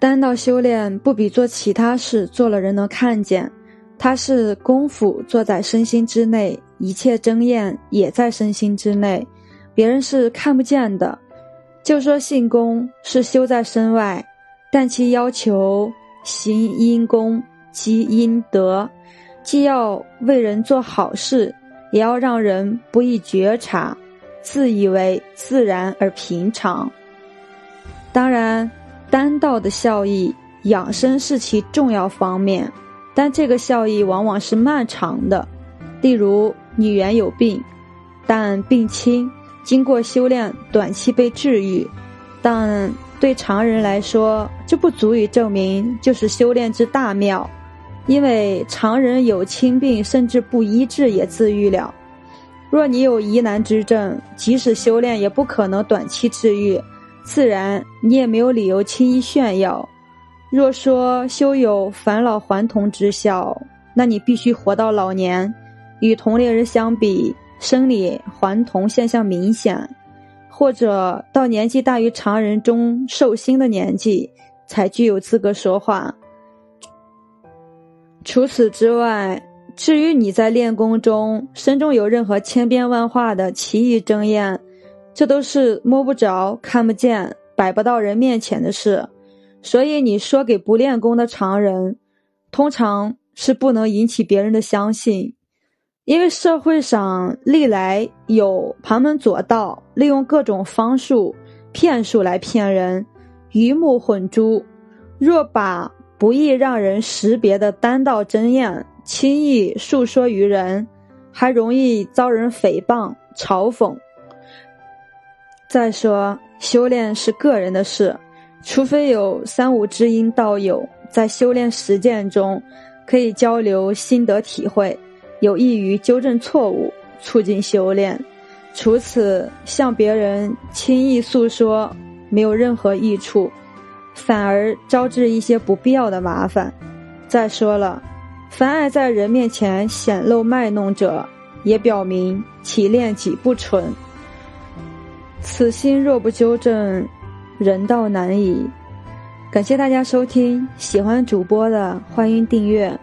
单道修炼不比做其他事做了人能看见，它是功夫做在身心之内，一切争艳也在身心之内，别人是看不见的。就说性功是修在身外，但其要求行阴功积阴德，既要为人做好事，也要让人不易觉察，自以为自然而平常。当然。丹道的效益，养生是其重要方面，但这个效益往往是漫长的。例如，你原有病，但病轻，经过修炼，短期被治愈，但对常人来说，这不足以证明就是修炼之大妙，因为常人有轻病，甚至不医治也自愈了。若你有疑难之症，即使修炼，也不可能短期治愈。自然，你也没有理由轻易炫耀。若说修有返老还童之效，那你必须活到老年，与同龄人相比，生理还童现象明显，或者到年纪大于常人中寿星的年纪，才具有资格说话。除此之外，至于你在练功中身中有任何千变万化的奇异争艳，这都是摸不着、看不见、摆不到人面前的事，所以你说给不练功的常人，通常是不能引起别人的相信，因为社会上历来有旁门左道，利用各种方术、骗术来骗人，鱼目混珠。若把不易让人识别的单道真验轻易诉说于人，还容易遭人诽谤、嘲讽。再说，修炼是个人的事，除非有三五知音道友在修炼实践中可以交流心得体会，有益于纠正错误、促进修炼。除此，向别人轻易诉说没有任何益处，反而招致一些不必要的麻烦。再说了，凡爱在人面前显露卖弄者，也表明其练己不纯。此心若不纠正，人道难矣。感谢大家收听，喜欢主播的欢迎订阅。